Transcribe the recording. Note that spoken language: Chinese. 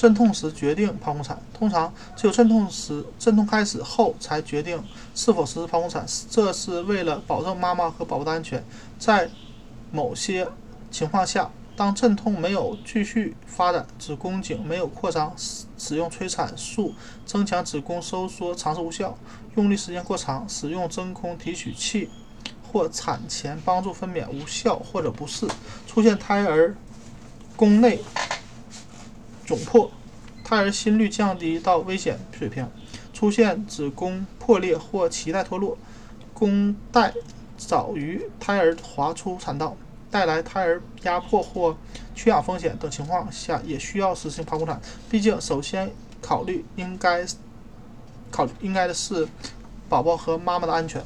阵痛时决定剖宫产，通常只有阵痛时阵痛开始后才决定是否实施剖宫产，这是为了保证妈妈和宝宝的安全。在某些情况下，当阵痛没有继续发展，子宫颈没有扩张，使使用催产素增强子宫收缩尝试无效，用力时间过长，使用真空提取器或产前帮助分娩无效或者不适，出现胎儿宫内窘迫，胎儿心率降低到危险水平，出现子宫破裂或脐带脱落，宫带早于胎儿滑出产道。带来胎儿压迫或缺氧风险等情况下，也需要实行剖宫产。毕竟，首先考虑应该考应该的是宝宝和妈妈的安全。